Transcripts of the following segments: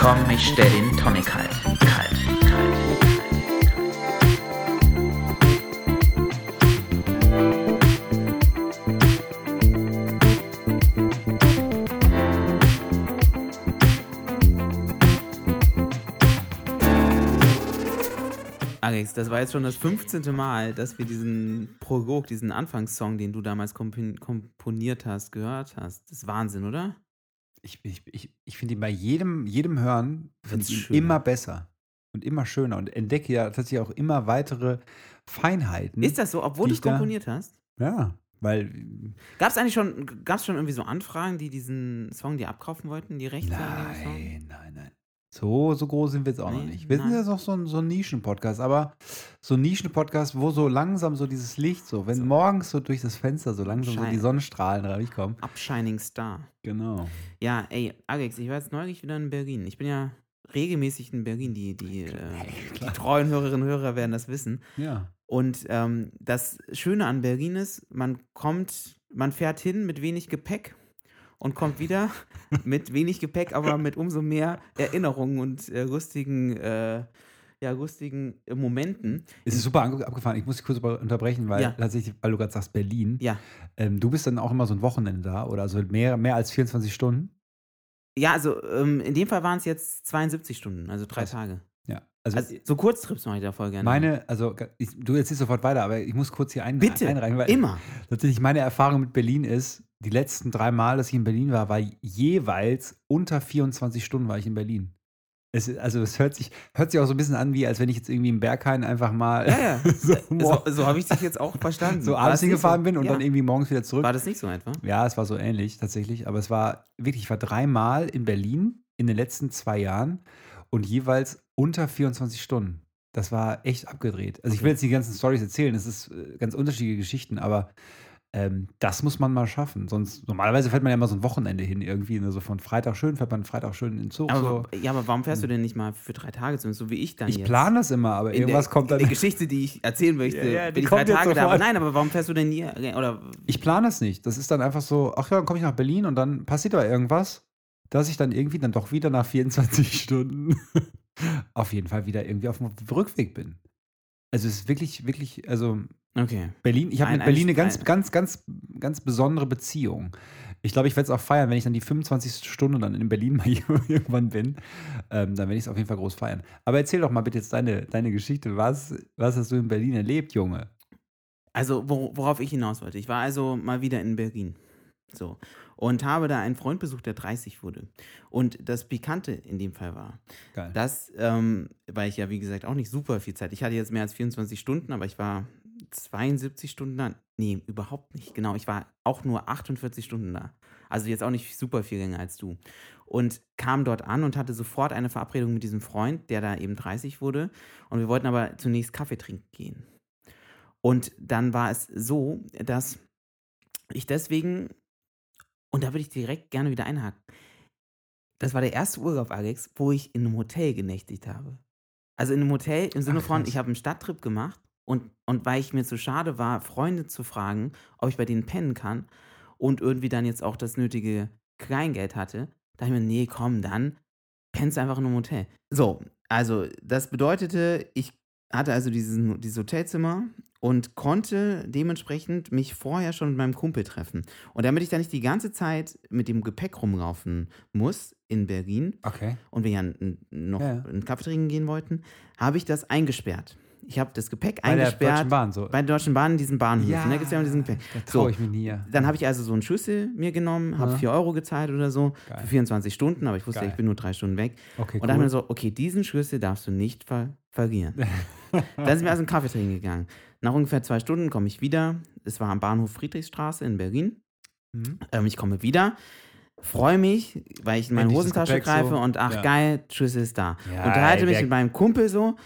Komm, ich stell den Tonic kalt. Kalt, kalt. Alex, das war jetzt schon das 15. Mal, dass wir diesen Prolog, diesen Anfangssong, den du damals kompon komponiert hast, gehört hast. Das ist Wahnsinn, oder? Ich, ich, ich, ich finde ihn bei jedem, jedem Hören immer besser und immer schöner und entdecke ja tatsächlich auch immer weitere Feinheiten. Ist das so, obwohl du es da- komponiert hast? Ja, weil Gab es eigentlich schon, gab's schon irgendwie so Anfragen, die diesen Song dir abkaufen wollten, die Rechte? Nein, nein, nein. So, so groß sind wir jetzt auch noch Nee, nicht. Wir sind nein. jetzt noch so ein, so ein Nischen-Podcast, aber so ein Nischen-Podcast, wo so langsam so dieses Licht, so, wenn So. morgens so durch das Fenster so langsam so Schein- die Sonnenstrahlen reinkommen. Upshining Star. Genau. Ja, ey, Alex, ich war jetzt neulich wieder in Berlin. Ich bin ja regelmäßig in Berlin. Die, die, äh, die treuen Hörerinnen und Hörer werden das wissen. Ja. Und ähm, das Schöne an Berlin ist, man kommt, man fährt hin mit wenig Gepäck und kommt wieder mit wenig Gepäck, aber mit umso mehr Erinnerungen und äh, lustigen, äh, ja, lustigen äh, Momenten. Es ist super abgefahren. Ich muss dich kurz unterbrechen, weil Ja. tatsächlich, weil du gerade sagst Berlin. Ja. Ähm, du bist dann auch immer so ein Wochenende da oder also mehr, mehr als 24 Stunden. Ja, also ähm, in dem Fall waren es jetzt 72 Stunden, also drei Krass. Tage. Ja. Also, Also so Kurztrips mache ich da voll gerne. meine, also ich, du erzählst sofort weiter, aber ich muss kurz hier ein, Bitte, einreichen, weil immer. tatsächlich meine Erfahrung mit Berlin ist, die letzten drei Mal, dass ich in Berlin war, war jeweils unter 24 Stunden war ich in Berlin. Es, also es hört sich, hört sich auch so ein bisschen an, wie als wenn ich jetzt irgendwie im Berghain einfach mal Ja, ja. so, So, so habe ich dich jetzt auch verstanden. so abends hingefahren so? bin und ja. dann irgendwie morgens wieder zurück. War das nicht so etwa? Ja, es war so ähnlich tatsächlich, aber es war wirklich, ich war dreimal in Berlin in den letzten zwei Jahren und jeweils unter 24 Stunden. Das war echt abgedreht. Also ich will jetzt die ganzen Stories erzählen, es ist äh, ganz unterschiedliche Geschichten, aber ähm, das muss man mal schaffen. Sonst, normalerweise fährt man ja immer so ein Wochenende hin irgendwie, ne? so von Freitag schön, fährt man Freitag schön in den Zug. Aber, so. Ja, aber warum fährst du denn nicht mal für drei Tage, zumindest so wie ich dann Ich jetzt? plane das immer, aber in irgendwas der, kommt dann. Der Geschichte, die ich erzählen möchte, Ja, ja, die bin ich drei Tage da. Aber nein, aber warum fährst du denn nie? Oder Ich plane es nicht. Das ist dann einfach so, ach ja, dann komme ich nach Berlin und dann passiert da irgendwas, dass ich dann irgendwie dann doch wieder nach 24 Stunden auf jeden Fall wieder irgendwie auf dem Rückweg bin. Also es ist wirklich, wirklich, also okay. Berlin, ich habe mit Berlin eine ein- ganz, ein- ganz, ganz, ganz besondere Beziehung. Ich glaube, ich werde es auch feiern, wenn ich dann die 25. Stunde dann in Berlin mal irgendwann bin. Ähm, dann werde ich es auf jeden Fall groß feiern. Aber erzähl doch mal bitte jetzt deine, deine Geschichte. Was, was hast du in Berlin erlebt, Junge? Also, wor- worauf ich hinaus wollte. Ich war also mal wieder in Berlin. So. Und habe da einen Freund besucht, der 30 wurde. Und das Pikante in dem Fall war, Geil. dass, ähm, weil ich ja, wie gesagt, auch nicht super viel Zeit. Ich hatte jetzt mehr als 24 Stunden, aber ich war 72 Stunden da. Nee, überhaupt nicht. Genau, ich war auch nur 48 Stunden da. Also jetzt auch nicht super viel länger als du. Und kam dort an und hatte sofort eine Verabredung mit diesem Freund, der da eben 30 wurde. Und wir wollten aber zunächst Kaffee trinken gehen. Und dann war es so, dass ich deswegen, und da würde ich direkt gerne wieder einhaken, das war der erste Urlaub, Alex, wo ich in einem Hotel genächtigt habe. Also in einem Hotel im Sinne Ach, von, ich habe einen Stadttrip gemacht und, und weil ich mir zu schade war, Freunde zu fragen, ob ich bei denen pennen kann und irgendwie dann jetzt auch das nötige Kleingeld hatte, dachte ich mir, nee, komm, dann pennst du einfach in einem Hotel. So, also das bedeutete, ich hatte also diesen, dieses Hotelzimmer und konnte dementsprechend mich vorher schon mit meinem Kumpel treffen. Und damit ich da nicht die ganze Zeit mit dem Gepäck rumlaufen muss in Berlin Okay. und wir ja noch ja. einen Kaffee trinken gehen wollten, habe ich das eingesperrt. Ich habe das Gepäck Bei der eingesperrt. Deutschen Bahn so. Bei der Deutschen Bahn in diesen Bahnhöfen. Ja, da gibt es ja diesen Gepäck. da So, traue ich mich nie. Ja. Dann habe ich also so einen Schlüssel mir genommen, habe Ja. 4 Euro gezahlt oder so Geil. für 24 Stunden, aber ich wusste, Geil. ich bin nur drei Stunden weg. Okay, Und dann haben wir so, okay, diesen Schlüssel darfst du nicht ver verlieren. dann sind wir also einen Kaffee trinken gegangen. Nach ungefähr zwei Stunden komme ich wieder. Es war am Bahnhof Friedrichstraße in Berlin. Mhm. Ähm, ich komme wieder, freue mich, weil ich in meine Endlich Hosentasche greife so. und ach Ja. geil, Schlüssel ist da. Ja, unterhalte ey, mich der- mit meinem Kumpel so.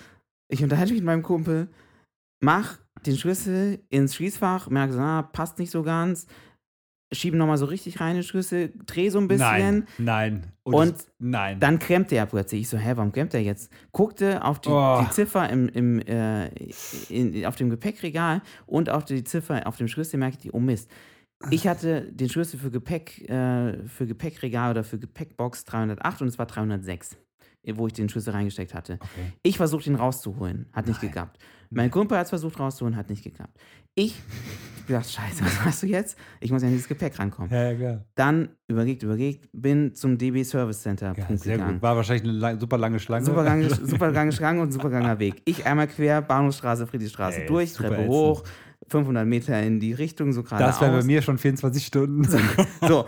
Ich unterhalte mich mit meinem Kumpel, mach den Schlüssel ins Schließfach, merke so, ah, passt nicht so ganz. Schiebe nochmal so richtig rein den Schlüssel, drehe so ein bisschen. Nein, nein. Und das- nein. Dann klemmt er plötzlich. Ich so, hä, warum klemmt er jetzt? Guckte auf die, Oh. die Ziffer im, im, äh, in, auf dem Gepäckregal und auf die Ziffer auf dem Schlüssel, merke ich, die, oh Mist. Ich hatte den Schlüssel für Gepäck, äh, für Gepäckregal oder für Gepäckbox 308 und es war 306. wo ich den Schlüssel reingesteckt hatte. Okay. Ich versuche ihn rauszuholen, hat nicht Nein. geklappt. Mein Kumpel hat es versucht rauszuholen, hat nicht geklappt. Ich, ich gedacht, scheiße, was machst du jetzt? Ich muss ja an dieses Gepäck rankommen. Ja, ja, klar. Dann überlegt, überlegt, bin zum DB Service Center Ja, Punkt sehr gegangen. gut. War wahrscheinlich eine lang, super lange Schlange. Super lange, super lange Schlange und super langer Weg. Ich einmal quer, Bahnhofstraße, Friedrichstraße Ey, durch, Treppe ätzend. hoch, 500 Meter in die Richtung, so gerade Das wäre bei mir schon 24 Stunden. So,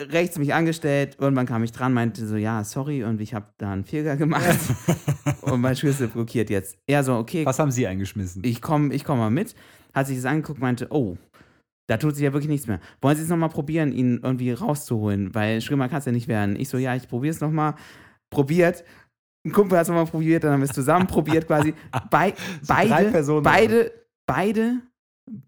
rechts mich angestellt, irgendwann kam ich dran, meinte so, ja, sorry, und ich habe da einen Fehler gemacht und mein Schlüssel blockiert jetzt. Er so, okay, Was haben Sie eingeschmissen? ich komme ich komm mal mit. Hat sich das angeguckt, meinte, oh, da tut sich ja wirklich nichts mehr. Wollen Sie es nochmal probieren, ihn irgendwie rauszuholen? Weil schlimmer kann es ja nicht werden. Ich so, ja, ich probiere es nochmal. Probiert. Ein Kumpel hat es nochmal probiert, dann haben wir es zusammen probiert quasi. Bei, So beide, Personen. beide, beide,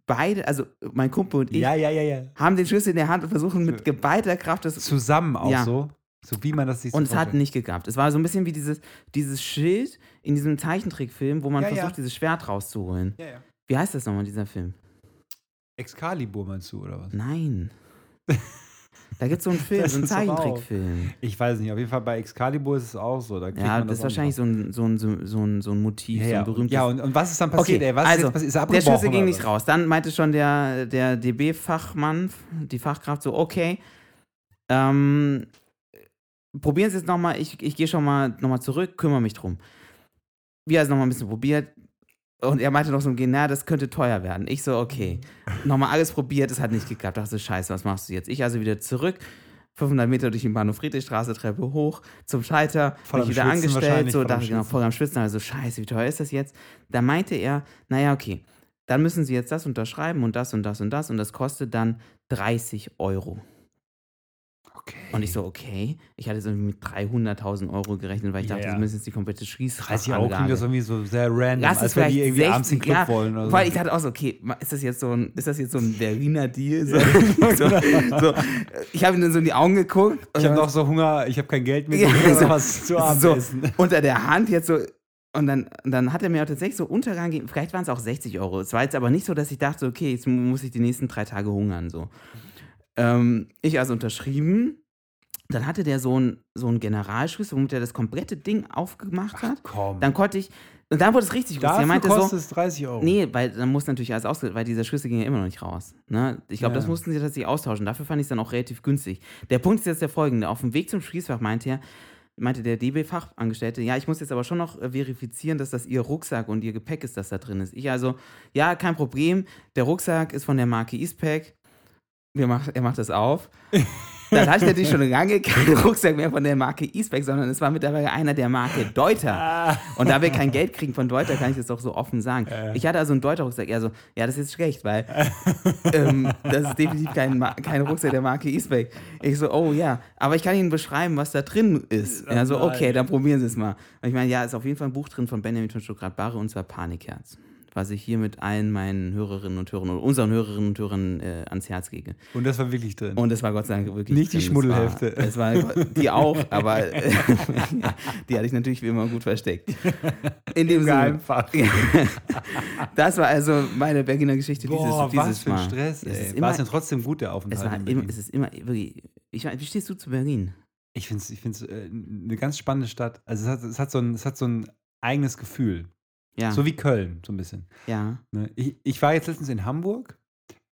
beide, also mein Kumpel und ich, ja, ja, ja, haben den Schlüssel in der Hand und versuchen mit geballter Kraft das Zusammen auch so. So wie man das sich so und es hat nicht geklappt. Es war so ein bisschen wie dieses, dieses Schild in diesem Zeichentrickfilm, wo man versucht, dieses Schwert rauszuholen. Wie heißt das nochmal, dieser Film? Excalibur meinst du, oder was? Nein. Da gibt es so einen Film, so einen ist Zeichentrickfilm. Ich weiß nicht, auf jeden Fall bei Excalibur ist es auch so. Da Ja, man das ist wahrscheinlich so ein, so, ein, so, ein- so, ein, Motiv, Ja, so ein berühmtes. ja und, und was ist dann passiert? Okay, ey? Was ist also, jetzt passiert? Ist er der Schlüssel ging nicht raus. Dann meinte schon der, der DB-Fachmann, die Fachkraft, so, okay, ähm, probieren Sie es nochmal, ich, ich gehe schon mal nochmal zurück, kümmere mich drum. Wir haben es nochmal ein bisschen probiert und er meinte noch so, na, das könnte teuer werden. Ich so, okay, nochmal alles probiert, es hat nicht geklappt. Dachte so, scheiße, was machst du jetzt? Ich also wieder zurück, 500 Meter durch den Bahnhof Friedrichstraße, Treppe hoch, zum Schalter, Voll mich wieder Schwitzen angestellt, so dachte ich, genau, voll am Schwitzen, also scheiße, wie teuer ist das jetzt? Da meinte er, naja, okay, dann müssen Sie jetzt das unterschreiben und das und das und das und das kostet dann 30 Euro. Okay. Und ich so, okay, ich hatte so mit 300.000 Euro gerechnet, weil ich dachte, ja. das müssen jetzt die komplette 30 Euro klingt das irgendwie so sehr random, Lass als wenn die irgendwie 60, abends den Club ja, wollen. Oder so. Weil ich dachte auch so, okay, ist das jetzt so ein, ist das jetzt so ein Berliner Deal? So, so, so, ich habe ihm dann so in die Augen geguckt. ich habe noch so Hunger, ich habe kein Geld mehr, Ja, so- was zu Abend so, unter der Hand jetzt so. Und dann, dann hat er mir auch tatsächlich so Untergang gegeben. Vielleicht waren es auch 60 Euro. Es war jetzt aber nicht so, dass ich dachte, okay, jetzt muss ich die nächsten drei Tage hungern. So. Ähm, ich also unterschrieben. Dann hatte der so einen so Generalschlüssel, womit er das komplette Ding aufgemacht hat. Komm, Dann konnte ich. Und dann wurde es richtig dafür Er meinte kostet so. es 30 Euro. Nee, weil dann muss natürlich alles ausge weil dieser Schlüssel ging ja immer noch nicht raus. Ne? Ich glaube, Ja. das mussten sie tatsächlich austauschen. Dafür fand ich es dann auch relativ günstig. Der Punkt ist jetzt der folgende. Auf dem Weg zum Schließfach meinte er, meinte der DB-Fachangestellte, ja, ich muss jetzt aber schon noch äh, verifizieren, dass das ihr Rucksack und ihr Gepäck ist, das da drin ist. Ich also, ja, kein Problem. Der Rucksack ist von der Marke Eastpack. Wir mach, er macht das auf. Dann hatte ich natürlich schon lange keinen Rucksack mehr von der Marke Eastpack, sondern es war mittlerweile einer der Marke Deuter. Ah. Und da wir kein Geld kriegen von Deuter, kann ich das doch so offen sagen. Ja. Ich hatte also einen Deuter Rucksack. Er so, ja, das ist schlecht, weil ähm, das ist definitiv kein, kein Rucksack der Marke Eastpack. Ich so, oh ja, aber ich kann Ihnen beschreiben, was da drin ist. Er so, okay, dann probieren Sie es mal. Und ich meine, ja, ist auf jeden Fall ein Buch drin von Benjamin von Stuttgart-Barre und zwar Panikherz. Was ich hier mit allen meinen Hörerinnen und Hörern oder unseren Hörerinnen und Hörern äh, ans Herz lege. Und das war wirklich drin. Und es war Gott sei Dank wirklich. Nicht die drin. Es Schmuddelhälfte. War, es war die auch, aber die hatte ich natürlich wie immer gut versteckt. In dem Sinne. Das war also meine Berliner Geschichte Boah, dieses, was dieses für ein Mal. Stress, Es ey. ist War immer, es denn trotzdem gut, der Aufenthalt es, war immer, es ist immer wirklich. Ich meine, wie stehst du zu Berlin? Ich finde es ich find's, äh, eine ganz spannende Stadt. Also es hat, es, hat so ein, es hat so ein eigenes Gefühl. Ja. So wie Köln, so ein bisschen. ja. Ne? Ich, ich war jetzt letztens in Hamburg,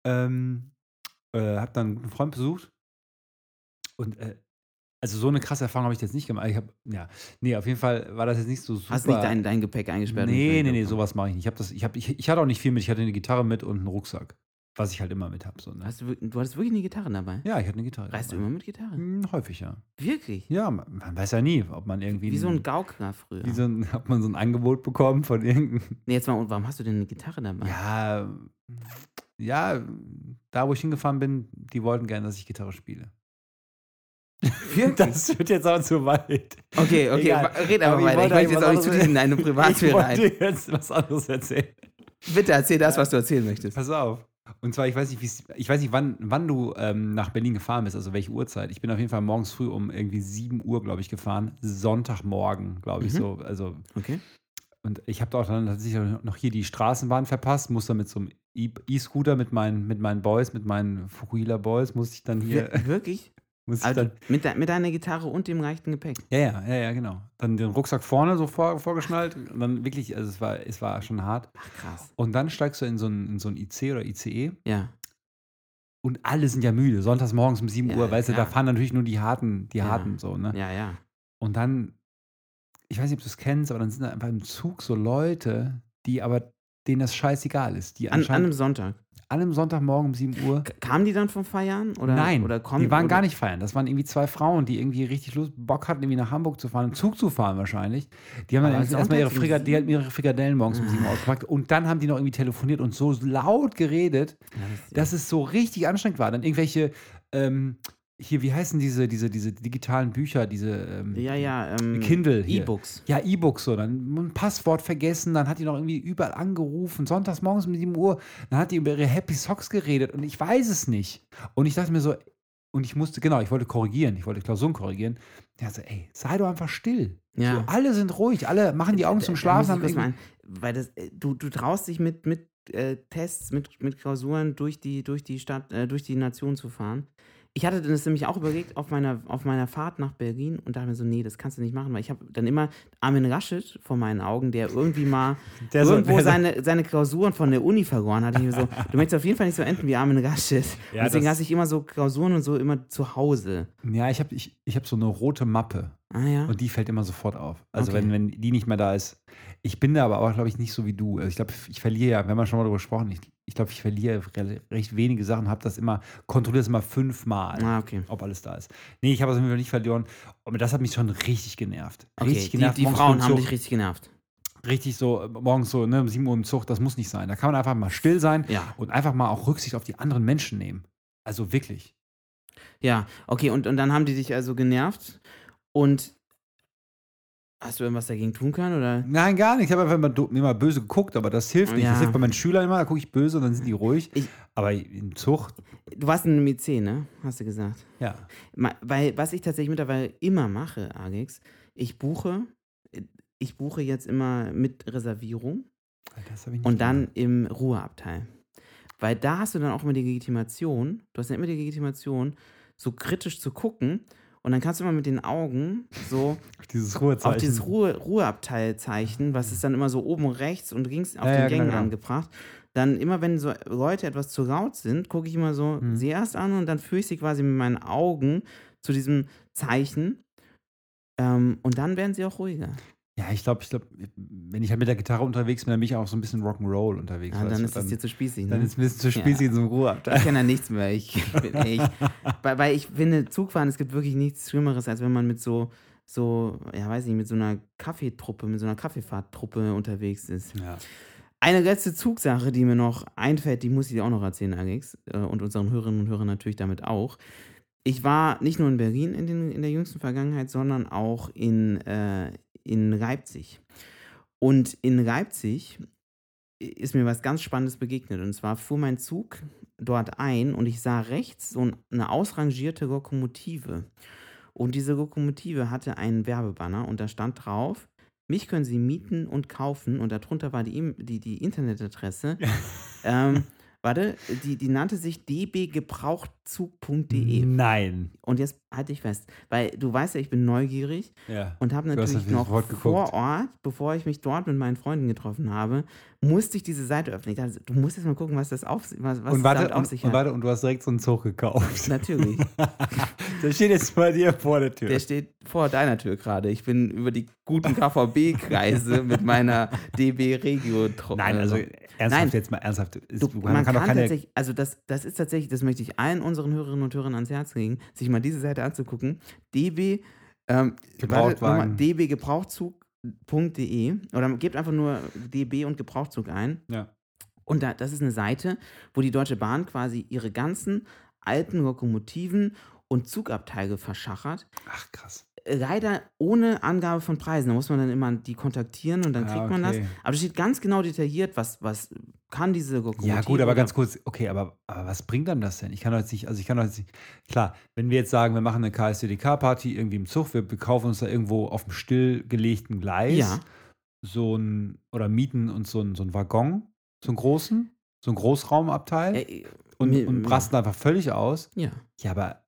ähm, äh, habe dann einen Freund besucht und äh, also so eine krasse Erfahrung habe ich jetzt nicht gemacht. Ich habe, ja, nee, auf jeden Fall war das jetzt nicht so super. Hast du nicht dein, dein Gepäck eingesperrt? nee, nee, nee, sowas mache ich nicht. Ich, hab das, ich, hab, ich, ich hatte auch nicht viel mit. Ich hatte eine Gitarre mit und einen Rucksack, was ich halt immer mit habe. So, ne? Hast du, du hattest wirklich eine Gitarre dabei? Ja, ich hatte eine Gitarre. Reist du dabei. immer mit Gitarre? Hm, häufig, ja. Wirklich? Ja, man, man weiß ja nie, ob man irgendwie. Wie so ein Gaukler früher. wie so ein, hat man so ein Angebot bekommen von irgendeinem. nee, jetzt mal, und warum hast du denn eine Gitarre dabei? Ja, ja, da wo ich hingefahren bin, die wollten gerne, dass ich Gitarre spiele. Das wird jetzt auch zu weit. Okay, okay, Egal. red aber Aber ich weiter. Ich wollte möchte jetzt auch nicht zu in deine Ich Privatsphäre ein. wollte jetzt was anderes erzählen. Bitte erzähl das, was du erzählen möchtest. Pass auf. Und zwar, ich weiß nicht, ich weiß nicht wann, wann du ähm, nach Berlin gefahren bist, also welche Uhrzeit. Ich bin auf jeden Fall morgens früh um irgendwie 7 Uhr, glaube ich, gefahren. Sonntagmorgen, glaube ich, Mhm. so. Also, Okay. und ich habe auch dann tatsächlich noch hier die Straßenbahn verpasst, musste mit so einem E-Scooter mit meinen, mit meinen Boys, mit meinen Fukuhila Boys, musste ich dann hier, Wir- Wirklich? Muss Also dann, mit, de mit deiner Gitarre und dem leichten Gepäck. ja, ja, ja, ja, genau. Dann den Rucksack vorne so vor, vorgeschnallt. Und dann wirklich, also es war, es war schon hart. Ach, krass. Und dann steigst du in so ein, in so ein IC oder ICE Ja. und alle sind ja müde. Sonntags morgens um 7 Ja, Uhr, weißt du, da fahren natürlich nur die harten, die harten so, ne? Ja, ja. Und dann, ich weiß nicht, ob du es kennst, aber dann sind da einfach im Zug so Leute, die aber denen das scheißegal ist. Die An, an einem Sonntag. An einem Sonntagmorgen um 7 Uhr. Kamen die dann vom Feiern? Oder, Nein, oder kommen, die waren oder? gar nicht feiern. Das waren irgendwie zwei Frauen, die irgendwie richtig Lust, Bock hatten, irgendwie nach Hamburg zu fahren, im Zug zu fahren wahrscheinlich. Die haben dann erstmal ihre, Frikadellen, die hatten ihre Frikadellen morgens um 7 Uhr ausgepackt und dann haben die noch irgendwie telefoniert und so laut geredet, Ja, das, dass es so richtig anstrengend war. Dann irgendwelche, ähm, hier, wie heißen diese, diese, diese digitalen Bücher, diese ähm, ja, ja. Ähm, Kindle. E-Books. Ja, E-Books so. Dann ein Passwort vergessen, dann hat die noch irgendwie überall angerufen. Sonntags morgens um 7 Uhr. Dann hat die über ihre Happy Socks geredet und ich weiß es nicht. Und ich dachte mir so, und ich musste, genau, ich wollte korrigieren, ich wollte Klausuren korrigieren. Ja, so, ey, sei doch einfach still. Ja. So, alle sind ruhig, alle machen die Augen Da- zum da Schlafen. mal irgendwie- ein, weil das, äh, du, du traust dich mit, mit äh, Tests, mit, mit Klausuren durch die, durch die Stadt, äh, durch die Nation zu fahren. Ich hatte das nämlich auch überlegt auf meiner, auf meiner Fahrt nach Berlin und dachte mir so, nee, das kannst du nicht machen, weil ich habe dann immer Armin Laschet vor meinen Augen, der irgendwie mal Der irgendwo so- seine, seine Klausuren von der Uni verloren hat. Ich mir so, du möchtest auf jeden Fall nicht so enden wie Armin Laschet. Ja, Deswegen lasse ich immer so Klausuren und so immer zu Hause. Ja, ich habe ich, ich hab so eine rote Mappe Ah ja. und die fällt immer sofort auf. Also Okay. wenn, wenn die nicht mehr da ist. Ich bin da aber auch, glaube ich, nicht so wie du. Also ich glaube, ich verliere ja, wenn man schon mal darüber gesprochen, ich, ich glaube, ich verliere re- recht wenige Sachen, habe das immer, kontrolliere das immer fünfmal. Ah, okay. ob alles da ist. Nee, ich habe es auf jeden Fall nicht verloren. Aber das hat mich schon richtig genervt. Okay, Richtig die, genervt. die morgens Frauen haben dich richtig genervt. Richtig so, morgens so, ne, um 7 Uhr im Zug, das muss nicht sein. Da kann man einfach mal still sein Ja. und einfach mal auch Rücksicht auf die anderen Menschen nehmen. Also wirklich. Ja, okay, und, und dann haben die dich also genervt. Und hast du irgendwas dagegen tun können? Oder? Nein, gar nicht. Ich habe einfach immer, do- immer böse geguckt, aber das hilft nicht. Ja. Das hilft bei meinen Schülern immer, da gucke ich böse und dann sind die ruhig. Ich- aber im Zug, Du warst in einem IC, ne? Hast du gesagt. ja. Weil, was ich tatsächlich mittlerweile immer mache, Alex, ich buche, ich buche jetzt immer mit Reservierung nicht und dann gemacht. im Ruheabteil. Weil da hast du dann auch immer die Legitimation, du hast ja immer die Legitimation, so kritisch zu gucken und dann kannst du immer mit den Augen so Auf dieses Ruhezeichen. auf dieses Ruhe, Ruheabteilzeichen, was ist dann immer so oben rechts und links auf Ja, den ja, Gängen genau, genau. angebracht. Dann immer, wenn so Leute etwas zu laut sind, gucke ich immer so Mhm. sie erst an und dann führe ich sie quasi mit meinen Augen zu diesem Zeichen. Ähm, und dann werden sie auch ruhiger. Ja, ich glaube, ich glaube, wenn ich halt mit der Gitarre unterwegs bin, dann bin ich auch so ein bisschen Rock'n'Roll unterwegs. Ja, weißt dann ist es dir zu spießig. dann Ne? ist es ein bisschen zu Ja. spießig in so einem Ruheabteil. Ich kenne da nichts mehr. Ich, bin, ich, weil, weil ich finde, Zugfahren, es gibt wirklich nichts Schlimmeres, als wenn man mit so, so, ja, weiß nicht, mit so einer Kaffeetruppe, mit so einer Kaffeefahrttruppe unterwegs ist. Ja. Eine letzte Zugsache, die mir noch einfällt, die muss ich dir auch noch erzählen, Alex. äh, Und unseren Hörerinnen und Hörern natürlich damit auch. Ich war nicht nur in Berlin in, den, in der jüngsten Vergangenheit, sondern auch in, äh, in Leipzig. Und in Leipzig ist mir was ganz Spannendes begegnet. Und zwar fuhr mein Zug dort ein und ich sah rechts so eine ausrangierte Lokomotive. Und diese Lokomotive hatte einen Werbebanner und da stand drauf, mich können Sie mieten und kaufen. Und darunter war die, E- die, die Internetadresse. ähm, warte, die, die nannte sich dbgebrauchtzug.de. Nein. Und jetzt halte ich fest, weil du weißt ja, ich bin neugierig Ja. und habe natürlich natürlich noch vor Ort, bevor ich mich dort mit meinen Freunden getroffen habe, musste ich diese Seite öffnen. Ich dachte, du musst jetzt mal gucken, was das auf, was, was und, warte, damit auf und, sich und hat. warte, und du hast direkt so einen Zug gekauft. Natürlich. Der steht jetzt bei dir vor der Tür. Der steht vor deiner Tür gerade. Ich bin über die guten KVB-Kreise mit meiner DB Regio Nein, also ernsthaft Nein. jetzt mal ernsthaft. Ist, Du, man kann, doch keine. tatsächlich, also das, das ist tatsächlich, das möchte ich allen unseren Hörerinnen und Hörern ans Herz legen, sich mal diese Seite anzugucken. DB, ähm, warte, nochmal, Gebrauchtwagen. dbgebrauchtzug.de oder gebt einfach nur DB und Gebrauchtzug ein. Ja. Und da, das ist eine Seite, wo die Deutsche Bahn quasi ihre ganzen alten Lokomotiven und Zugabteile verschachert. Ach, krass. Leider ohne Angabe von Preisen. Da muss man dann immer die kontaktieren und dann Ah, kriegt man das. okay. Aber es steht ganz genau detailliert, was, was kann diese Lokomotive. Ja, gut, aber ganz kurz, okay, aber, aber was bringt dann das denn? Ich kann jetzt nicht, also ich kann jetzt nicht, klar, wenn wir jetzt sagen, wir machen eine KSDDK-Party irgendwie im Zug, wir, kaufen uns da irgendwo auf dem stillgelegten Gleis Ja. so ein, oder mieten uns so einen so einen Waggon, so einen großen, so einen Großraumabteil Äh, und, mir- und rasten einfach völlig aus. Ja. Ja, aber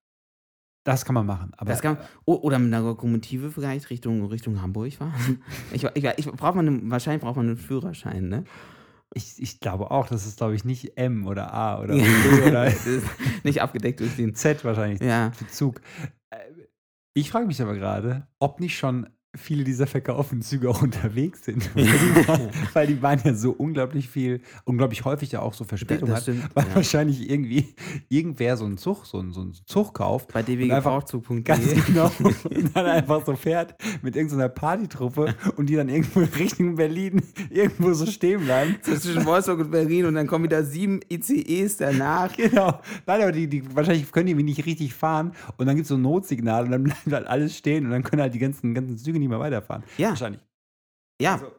Das kann man machen. Aber kann, o- oder mit einer Lokomotive vielleicht Richtung, Richtung Hamburg fahren. Ich, ich, ich, braucht man einen, wahrscheinlich braucht man einen Führerschein, ne? ich, ich glaube auch, das ist, glaube ich, nicht M oder A oder. B oder nicht abgedeckt durch den. Z wahrscheinlich Ja. Zug. Äh, Ich frage mich aber gerade, ob nicht schon viele dieser verkauften Züge auch unterwegs sind. Weil die, weil die Bahn ja so unglaublich viel, unglaublich häufig ja auch so Verspätung das hat. Weil ja. wahrscheinlich irgendwie irgendwer so einen Zug, so einen, so einen Zug kauft. Bei und einfach Ganz genau. Und dann einfach so fährt mit irgendeiner Partytruppe und die dann irgendwo Richtung Berlin irgendwo so stehen bleiben. Zwischen Wolfsburg und Berlin und dann kommen wieder sieben ICEs danach. Genau. Nein, aber die, die wahrscheinlich können die nicht richtig fahren und dann gibt es so ein Notsignal und dann bleibt halt alles stehen und dann können halt die ganzen, ganzen Züge nicht mehr weiterfahren. Ja. Wahrscheinlich. Ja, Also-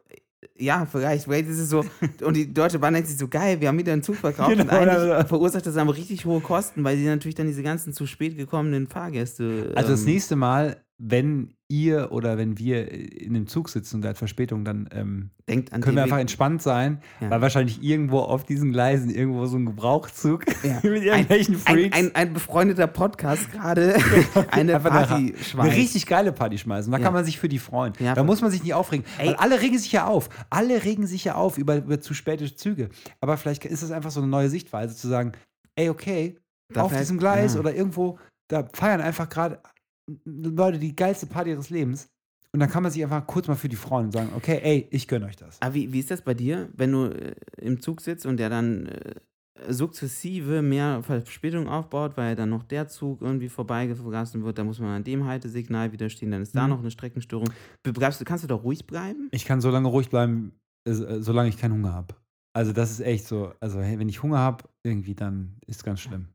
ja, vielleicht. Vielleicht ist es so. Und die Deutsche Bahn denkt sich so, geil, wir haben wieder einen Zug verkauft. und Genau, eigentlich oder- verursacht das aber richtig hohe Kosten, weil sie natürlich dann diese ganzen zu spät gekommenen Fahrgäste. Also das ähm, nächste Mal, wenn ihr oder wenn wir in dem Zug sitzen und da hat Verspätung, dann ähm, können wir einfach entspannt sein, Ja. weil wahrscheinlich irgendwo auf diesen Gleisen irgendwo so ein Gebrauchzug Ja. mit irgendwelchen ein, Freaks ein, ein befreundeter Podcast gerade eine eine, Party eine schmeißt. richtig geile Party schmeißen. Da Ja. kann man sich für die freuen. Da muss man sich nicht aufregen. Weil alle regen sich ja auf. Alle regen sich ja auf über, über zu späte Züge. Aber vielleicht ist es einfach so eine neue Sichtweise zu sagen, ey, okay, Da auf diesem Gleis oder irgendwo, da feiern einfach gerade Leute die geilste Party ihres Lebens. Und dann kann man sich einfach kurz mal für die freuen und sagen, okay, ey, ich gönne euch das. Aber wie, wie ist das bei dir, wenn du äh, im Zug sitzt und der dann äh, sukzessive mehr Verspätung aufbaut, weil dann noch der Zug irgendwie vorbeigegassen wird, da muss man an dem Haltesignal wieder stehen, dann ist da Mhm. noch eine Streckenstörung. Bleibst, du- kannst du da ruhig bleiben? Ich kann so lange ruhig bleiben, äh, solange ich keinen Hunger habe. Also das ist echt so, also hey, wenn ich Hunger habe, irgendwie, dann ist ganz schlimm.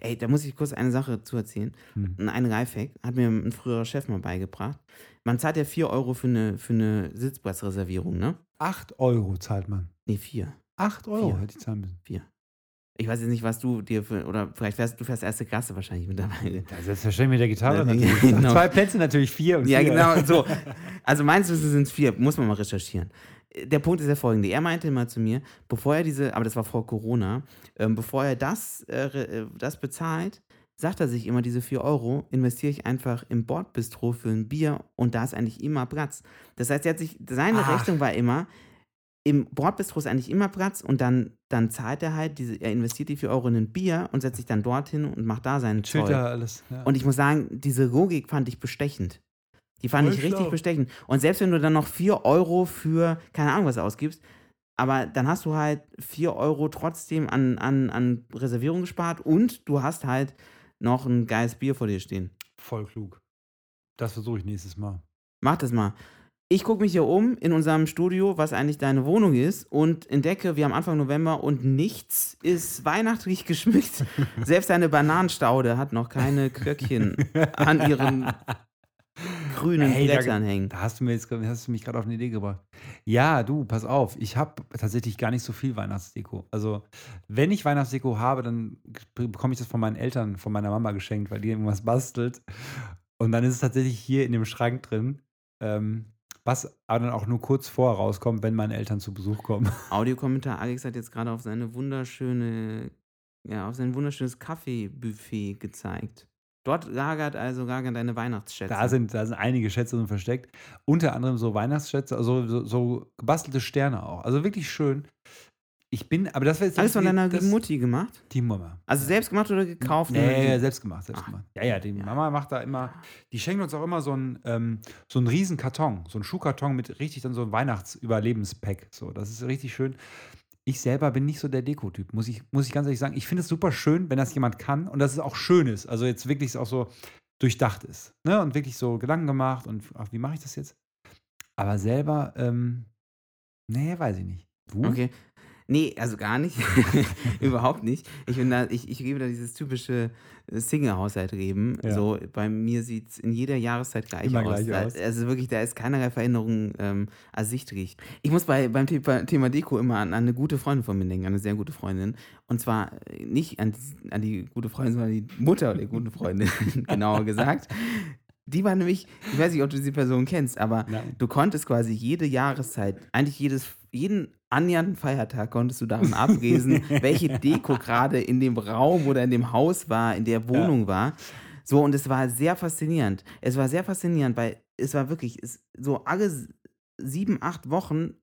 Ey, da muss ich kurz eine Sache zu erzählen. Hm. Ein Lifehack hat mir ein früherer Chef mal beigebracht. Man zahlt ja 4 Euro für eine, für eine Sitzplatzreservierung, ne? 8 Euro zahlt man. Nee, 4. 8 Euro Vier. hätte ich zahlen müssen. Ich weiß jetzt nicht, was du dir für, oder vielleicht fährst du fährst erste Klasse wahrscheinlich mittlerweile. Ja, selbstverständlich mit der Gitarre Ja, natürlich. genau. Zwei Plätze natürlich vier und Ja, vier. genau, so. Also meins sind es vier, muss man mal recherchieren. Der Punkt ist der folgende. Er meinte mal zu mir, bevor er diese, aber das war vor Corona, ähm, bevor er das, äh, äh, das bezahlt, sagt er sich immer, diese 4 Euro investiere ich einfach im Bordbistro für ein Bier und da ist eigentlich immer Platz. Das heißt, er hat sich, seine Ach. Rechnung war immer, im Bordbistro ist eigentlich immer Platz und dann, dann zahlt er halt, diese, er investiert die 4 Euro in ein Bier und setzt sich dann dorthin und macht da seinen alles. Ja. Und ich muss sagen, diese Logik fand ich bestechend. Die fand Voll ich richtig schlau. bestechend. Und selbst wenn du dann noch 4 Euro für, keine Ahnung, was ausgibst, aber dann hast du halt 4 Euro trotzdem an, an, an Reservierung gespart und du hast halt noch ein geiles Bier vor dir stehen. Voll klug. Das versuche ich nächstes Mal. Mach das mal. Ich gucke mich hier um in unserem Studio, was eigentlich deine Wohnung ist, und entdecke, wir haben Anfang November und nichts ist weihnachtlich geschmückt. Selbst deine Bananenstaude hat noch keine Glöckchen an ihren grünen Ey, da- Blättern hängen. Da hast du, mir jetzt, hast du mich gerade auf eine Idee gebracht. Ja, du, pass auf. Ich habe tatsächlich gar nicht so viel Weihnachtsdeko. Also, wenn ich Weihnachtsdeko habe, dann be- bekomme ich das von meinen Eltern, von meiner Mama geschenkt, weil die irgendwas bastelt. Und dann ist es tatsächlich hier in dem Schrank drin, ähm, was aber dann auch nur kurz vorher rauskommt, wenn meine Eltern zu Besuch kommen. Audiokommentar: Alex hat jetzt gerade auf seine wunderschöne, ja, auf sein wunderschönes Kaffeebuffet gezeigt. Dort lagert also lagern deine Weihnachtsschätze. Da sind, da sind einige Schätze drin versteckt. Unter anderem so Weihnachtsschätze, also so, so gebastelte Sterne auch. Also wirklich schön. Ich bin, aber das wäre jetzt alles von deiner das- Mutti gemacht? Die Mama. Also selbst gemacht oder gekauft? Nee, selbst gemacht, selbst Ach, gemacht. Ja, ja, die ja. Mama macht da immer, die schenkt uns auch immer so einen, ähm, so einen riesen Karton, so einen Schuhkarton mit richtig dann so einem Weihnachtsüberlebenspack. So, das ist richtig schön. Ich selber bin nicht so der Deko-Typ, muss ich, muss ich ganz ehrlich sagen. Ich finde es super schön, wenn das jemand kann und dass es auch schön ist. Also jetzt wirklich auch so durchdacht ist. Ne? Und wirklich so Gedanken gemacht und ach, wie mache ich das jetzt? Aber selber, ähm, nee, weiß ich nicht. Du? Okay. Nee, also gar nicht. Überhaupt nicht. Ich bin da, ich, ich gebe da dieses typische äh, Single-Haushalt-Leben. Ja. So, bei mir sieht es in jeder Jahreszeit gleich Immer aus. gleich da. Also wirklich, da ist keinerlei Veränderung ähm, ersichtlich. Ich muss bei, beim Thema, Deko immer an, an eine gute Freundin von mir denken, an eine sehr gute Freundin. Und zwar äh, nicht an, die- an die gute Freundin, sondern die Mutter der guten Freundin, genauer gesagt. Die war nämlich, ich weiß nicht, ob du diese Person kennst, aber Nein. du konntest quasi jede Jahreszeit, eigentlich jedes, jeden annähernden Feiertag konntest du daran ablesen, welche Deko gerade in dem Raum oder in dem Haus war, in der Wohnung war. So, und es war sehr faszinierend. Es war sehr faszinierend, weil es war wirklich, es, so alle sieben, acht Wochen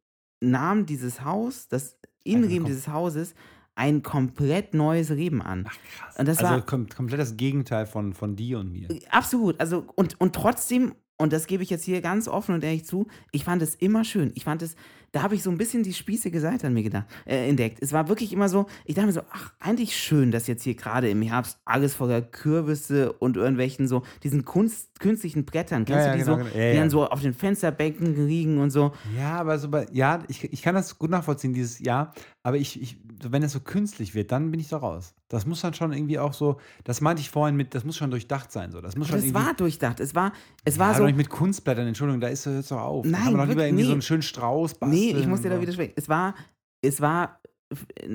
nahm dieses Haus, das Innenleben dieses Hauses, ein komplett neues Leben an. krass. Und das also war- kom komplett das Gegenteil von, von dir und mir. Absolut. Also, und, und trotzdem, und das gebe ich jetzt hier ganz offen und ehrlich zu, ich fand es immer schön. Ich fand es, da habe ich so ein bisschen die spießige Seite an mir gedacht, äh, entdeckt. Es war wirklich immer so, ich dachte mir so, ach, eigentlich schön, dass jetzt hier gerade im Herbst alles voller Kürbisse und irgendwelchen so, diesen Kunst, künstlichen Brettern, kennst Ja, du die genau, so, genau. Ja, die dann so auf den Fensterbänken liegen und so. Ja, aber so bei, ja, ich, ich kann das gut nachvollziehen, dieses Ja, aber ich, ich, so wenn es so künstlich wird, dann bin ich da raus. Das muss dann schon irgendwie auch so, das meinte ich vorhin mit, das muss schon durchdacht sein, so. Das muss Aber schon es irgendwie. war durchdacht. Es war, es ja, war aber so. nicht mit Kunstblättern, Entschuldigung, da ist hört doch auf. da Nein, kann man doch lieber irgendwie so nee. einen schönen Strauß basteln. Nee, ich muss dir da widersprechen. Es war, es war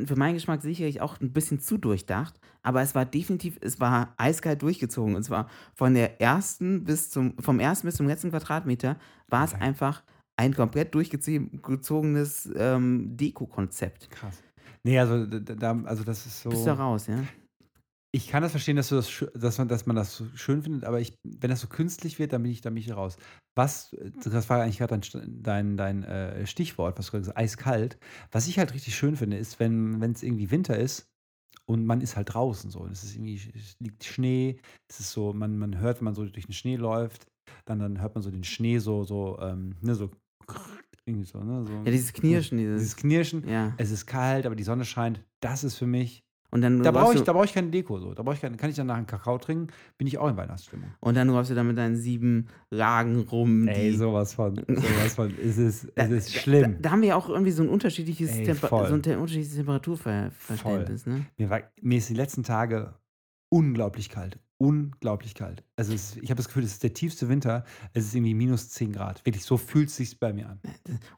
für meinen Geschmack sicherlich auch ein bisschen zu durchdacht, aber es war definitiv, es war eiskalt durchgezogen. Und zwar von der ersten bis zum, vom ersten bis zum letzten Quadratmeter war es Okay. einfach ein komplett durchgezogenes ähm, Deko-Konzept. Krass. Nee, also, da, also das ist so. Bist du raus, ja? Ich kann das verstehen, dass, das, dass, man, dass man das so schön findet, aber ich, wenn das so künstlich wird, dann bin ich, dann bin ich raus. Was, das war eigentlich gerade dein, dein, dein äh, Stichwort, was du gesagt hast, eiskalt. Was ich halt richtig schön finde, ist, wenn es irgendwie Winter ist und man ist halt draußen so. Es ist irgendwie, es liegt Schnee, es ist so, man, man hört, wenn man so durch den Schnee läuft, dann, dann hört man so den Schnee so, so, ähm, ne, so, irgendwie so, ne, so. Ja, dieses Knirschen, dieses. Dieses Knirschen. ja. Es ist kalt, aber die Sonne scheint. Das ist für mich Und dann da brauche ich, da brauch ich keine Deko. So. Da brauch ich keine, kann ich dann nach einem Kakao trinken, bin ich auch in Weihnachtsstimmung. und dann läufst du da mit deinen sieben Lagen rum. Ey, sowas von. Sowas von. Es ist, Da- es ist schlimm. Da, da haben wir ja auch irgendwie so ein unterschiedliches, Ey, Temper so ein te- unterschiedliches Temperaturverständnis, ne? Mir, war, mir ist die letzten Tage unglaublich kalt. Unglaublich kalt. Also es, ich habe das Gefühl, es ist der tiefste Winter. Es ist irgendwie minus 10 Grad. Wirklich, so fühlt es sich bei mir an.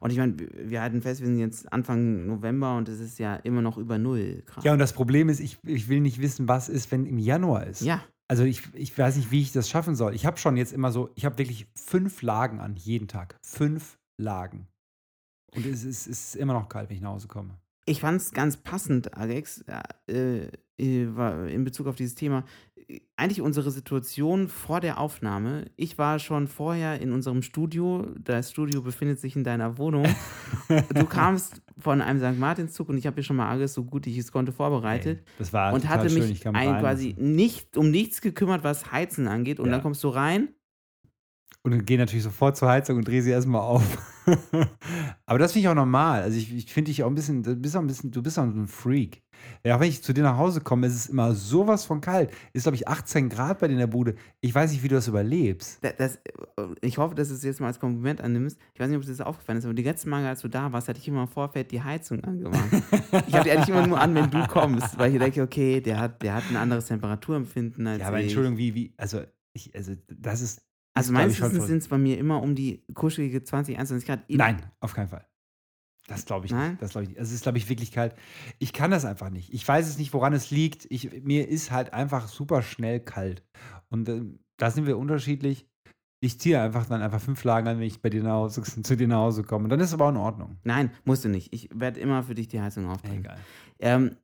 Und ich meine, wir halten fest, wir sind jetzt Anfang November und es ist ja immer noch über Null Grad. Ja, und das Problem ist, ich, ich will nicht wissen, was ist, wenn im Januar ist. Ja, Also ich, ich weiß nicht, wie ich das schaffen soll. Ich habe schon jetzt immer so, ich habe wirklich fünf Lagen an, jeden Tag. Fünf Lagen. Und es ist, es ist immer noch kalt, wenn ich nach Hause komme. ich fand es ganz passend, Alex, äh, äh, in Bezug auf dieses Thema. Eigentlich unsere Situation vor der Aufnahme. Ich war schon vorher in unserem Studio. Das Studio befindet sich in deiner Wohnung. du kamst von einem St. Martinszug und ich habe hier schon mal alles so gut ich es konnte vorbereitet. Ey, das war und hatte schön. mich ein, quasi nicht um nichts gekümmert, was Heizen angeht. Und Ja. dann kommst du rein. Und dann gehe natürlich sofort zur Heizung und drehe sie erstmal auf. Aber das finde ich auch normal. Also ich, ich finde dich auch ein bisschen, du bist auch ein bisschen, du bist auch ein Freak. Ja, auch wenn ich zu dir nach Hause komme, ist es immer sowas von kalt. Ist, glaube ich, 18 Grad bei dir in der Bude. Ich weiß nicht, wie du das überlebst. Da- Das, ich hoffe, dass du es jetzt mal als Kompliment annimmst. Ich weiß nicht, ob es dir das aufgefallen ist, aber die letzten Male, als du da warst, hatte ich immer im Vorfeld die Heizung angemacht. ich habe die eigentlich immer nur an, wenn du kommst, weil ich denke, okay, der hat, der hat ein anderes Temperaturempfinden als Ja, aber ich. Entschuldigung, wie, wie, also, ich, also, das ist. Also verrückt. sind es bei mir immer um die kuschelige 20, 21 Grad. In- Nein, auf keinen Fall. Das glaube ich Nein? nicht. Das glaube ich nicht. Es ist, glaube ich, wirklich kalt. Ich kann das einfach nicht. Ich weiß es nicht, woran es liegt. Ich, mir ist halt einfach super schnell kalt. Und ähm, da sind wir unterschiedlich. Ich ziehe einfach dann einfach fünf Lagen an, wenn ich bei dir nach Hause, zu dir nach Hause komme. Und dann ist es aber auch in Ordnung. Nein, musst du nicht. Ich werde immer für dich die Heizung aufdrehen. Egal. Ähm,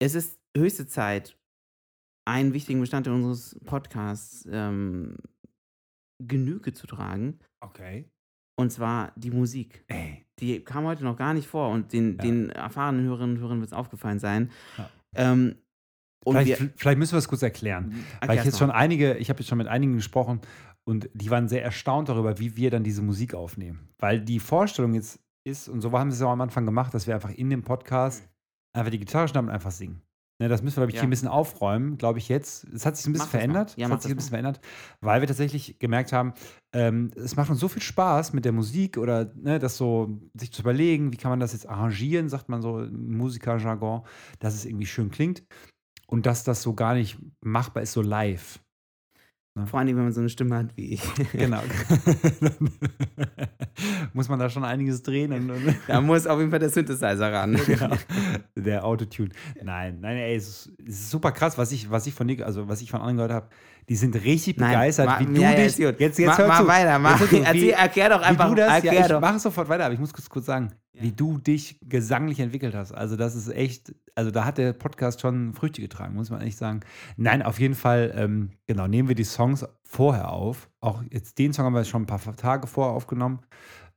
es ist höchste Zeit, einen wichtigen Bestandteil unseres Podcasts ähm, Genüge zu tragen. Okay. Und zwar die Musik. Ey. Die kam heute noch gar nicht vor und den, Ja. den erfahrenen Hörerinnen und Hörern wird es aufgefallen sein. Ja. Ähm, Vielleicht, wir, vielleicht müssen wir es kurz erklären. Weil ich jetzt mal. schon einige, ich habe jetzt schon mit einigen gesprochen und die waren sehr erstaunt darüber, wie wir dann diese Musik aufnehmen. Weil die Vorstellung jetzt ist, und so haben sie es auch am Anfang gemacht, dass wir einfach in dem Podcast einfach die Gitarre schnappen und einfach singen. Ne, das müssen wir, glaube ich, Ja. hier ein bisschen aufräumen, glaube ich, jetzt. Es hat sich ein bisschen Mach verändert. Ja, es hat sich ein bisschen verändert, weil wir tatsächlich gemerkt haben, ähm, es macht uns so viel Spaß mit der Musik oder ne, das so sich zu überlegen, wie kann man das jetzt arrangieren, sagt man so im Musikerjargon, dass es irgendwie schön klingt und dass das so gar nicht machbar ist, so live. Vor allem, wenn man so eine Stimme hat wie ich. Genau. Muss man da schon einiges drehen und, und da muss auf jeden Fall der Synthesizer ran. genau. Der Autotune. Nein, nein, ey, es ist, es ist super krass, was ich, was ich von dir, also was ich von anderen gehört habe. Die sind richtig Nein, begeistert, ma- wie du ja, ja, dich. gut. Jetzt, jetzt Mach- hör mach zu. weiter, mach. Jetzt Erzähl- erklär doch einfach, Wie du das, erklär ja, ich doch. mache sofort weiter, aber ich muss kurz, kurz sagen, wie du dich gesanglich entwickelt hast. Also, das ist echt, also da hat der Podcast schon Früchte getragen, muss man echt sagen. Nein, auf jeden Fall, ähm, genau, nehmen wir die Songs vorher auf. Auch jetzt den Song haben wir schon ein paar Tage vorher aufgenommen.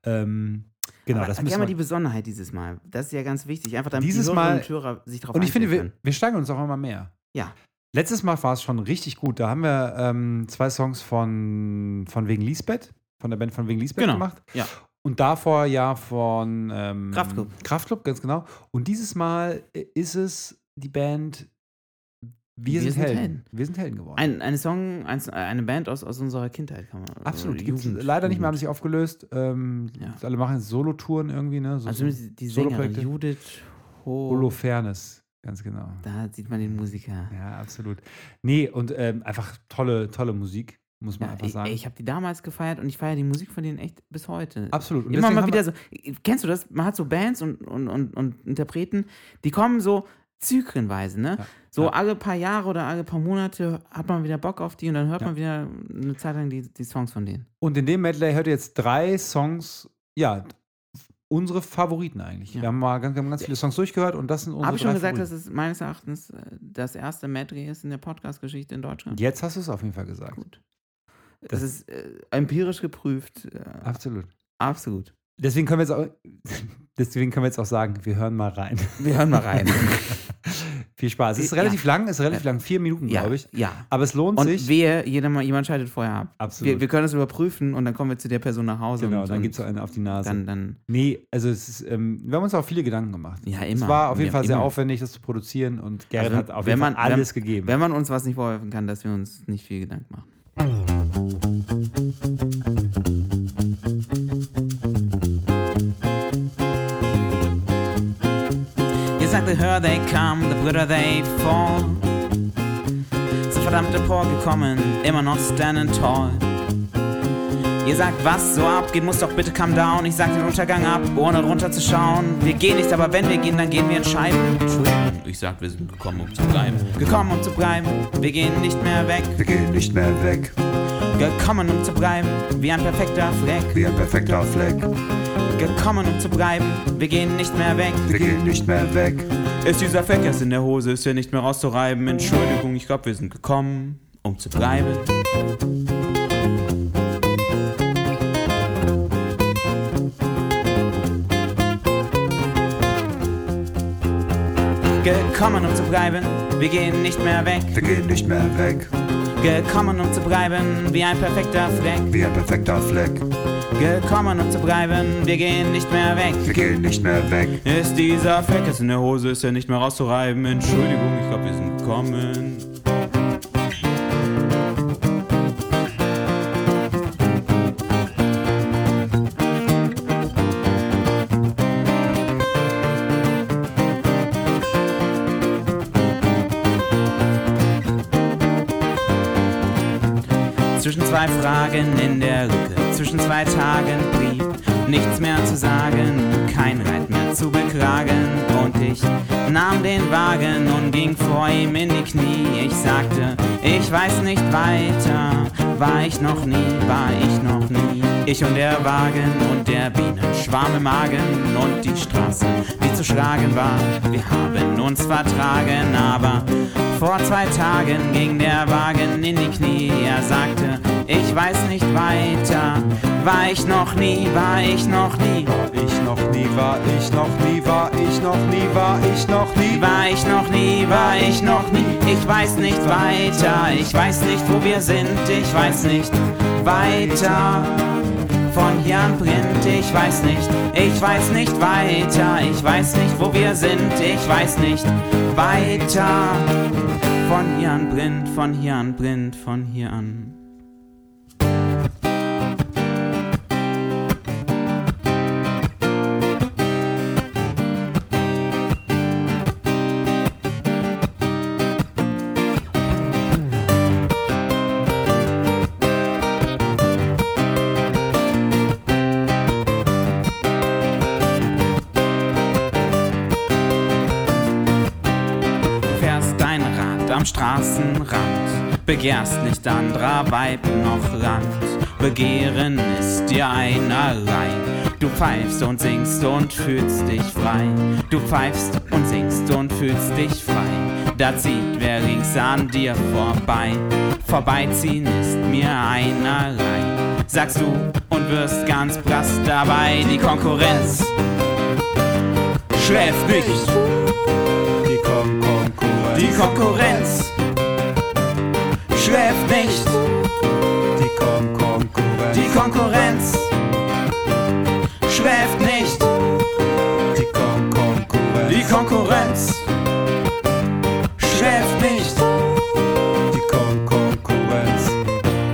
Ähm, genau, Aber das müssen mal wir. die Besonderheit dieses Mal. Das ist ja ganz wichtig. Einfach damit Dieses die Mal- und Hörer sich darauf Und ich finde, wir, wir steigern uns auch immer mehr. Ja. Letztes Mal war es schon richtig gut. Da haben wir ähm, zwei Songs von, von Wegen Lisbeth, von der Band von Wegen Lisbeth Genau, gemacht. ja. Und davor ja von ähm, Kraftklub. Kraftklub, ganz genau. Und dieses Mal ist es die Band Wir, sind, Helden. Wir sind Helden geworden. Ein, eine Song, ein, eine Band aus, aus unserer Kindheit kann man. Absolut. Jugend- leider nicht mehr, haben sich aufgelöst. Ähm, Ja. Alle machen Solo-Touren irgendwie, ne? So, Also die Sängerin Soloprojekte. Judith Ho. Holofernes, ganz genau. Da sieht man den Musiker. Ja, absolut. Nee, und ähm, einfach tolle, tolle Musik, muss man Ja, einfach sagen. ich habe die damals gefeiert und ich feiere die Musik von denen echt bis heute. Absolut. Und Immer mal wieder so. Kennst du das? Man hat so Bands und, und, und, und Interpreten, die kommen so zyklenweise, ne? Ja. So Ja. alle paar Jahre oder alle paar Monate hat man wieder Bock auf die und dann hört man wieder eine Zeit lang die, die Songs von denen. Und in dem Medley hört ihr jetzt drei Songs, ja, unsere Favoriten eigentlich. Ja. Wir haben mal ganz, ganz viele Songs durchgehört und das sind unsere Habe ich schon gesagt, dass Favoriten. es meines Erachtens äh, das erste Medley ist in der Podcast-Geschichte in Deutschland? Jetzt hast du es auf jeden Fall gesagt. Gut. Das- Das ist äh, empirisch geprüft. Äh, Absolut. absolut. Deswegen können wir jetzt auch, deswegen können wir jetzt auch sagen, wir hören mal rein. Wir hören mal rein. Viel Spaß. Es ist Ja. relativ lang, es ist relativ lang, vier Minuten, ja, glaube ich. ja. Aber es lohnt Und sich. wehe, jeder mal, jemand schaltet vorher ab. Absolut. Wir, wir können es überprüfen und dann kommen wir zu der Person nach Hause. genau, und, dann und gibt es einen auf die Nase. dann, dann nee, also es ist, ähm, wir haben uns auch viele Gedanken gemacht. Ja, Es immer. war auf jeden Ja, Fall sehr immer. aufwendig, das zu produzieren und Gerrit Also, hat auf jeden Fall man- wenn- alles gegeben. wenn man uns was nicht vorwerfen kann, dass wir uns nicht viel Gedanken machen. Her they come, the britter they fall. Sind verdammt emporgekommen, immer noch standing tall. Ihr sagt, was so abgeht, muss doch bitte come down. Ich sag den Untergang ab, ohne runterzuschauen. Wir gehen nicht, aber wenn wir gehen, dann gehen wir in Scheiben. Entschuldigung, ich sag, wir sind gekommen, um zu bleiben. Gekommen, um zu bleiben, wir gehen nicht mehr weg. Wir gehen nicht mehr weg, Gekommen, um zu bleiben, wie ein perfekter Fleck. wie ein perfekter Fleck. Gekommen, um zu bleiben, wir gehen nicht mehr weg. Wir gehen nicht mehr weg, Ist dieser Fleck erst in der Hose, ist ja nicht mehr rauszureiben. Entschuldigung, ich glaub, wir sind gekommen, um zu bleiben. Gekommen, um zu bleiben, wir gehen nicht mehr weg. wir gehen nicht mehr weg, Gekommen, um zu bleiben, wie ein perfekter Fleck. wie ein perfekter Fleck. Gekommen, um zu bleiben, wir gehen nicht mehr weg. Wir gehen nicht mehr weg, Ist dieser Fleck jetzt in der Hose, ist ja nicht mehr rauszureiben. Entschuldigung, ich glaube, wir sind gekommen. Zwischen zwei Fragen in der Lücke, zwischen zwei Tagen blieb nichts mehr zu sagen, kein Reit mehr zu beklagen. Und ich nahm den Wagen und ging vor ihm in die Knie. Ich sagte, ich weiß nicht weiter, war ich noch nie, war ich noch nie. Ich und der Wagen und der Bienenschwarm im Magen und die Straße, die zu schlagen war. Wir haben uns vertragen, aber vor zwei Tagen ging der Wagen in die Knie. Er sagte, ich weiß nicht weiter, war ich noch nie, war ich noch nie. ich noch nie, war ich noch nie, war ich noch nie, war ich noch nie. War ich noch nie, war ich noch nie, ich weiß nicht weiter, ich weiß nicht, wo wir sind, ich weiß nicht weiter. Von hier an brennt, ich weiß nicht, ich weiß nicht weiter, ich weiß nicht, wo wir sind, ich weiß nicht weiter. Von hier an brennt, von hier an brennt, von hier an. Am Straßenrand. begehrst nicht anderer Weib noch Land. Begehren ist dir einerlei. Du pfeifst und singst und fühlst dich frei. Du pfeifst und singst und fühlst dich frei. Da zieht wer links an dir vorbei. Vorbeiziehen ist mir einerlei. Sagst du und wirst ganz blass dabei. Die Konkurrenz schläft nicht. Die Kon Konkurrenz. Schläft nicht. Die Kon Konkurrenz. Die Konkurrenz schläft nicht. Die Kon Konkurrenz. Die Konkurrenz schläft nicht. Die Kon Konkurrenz.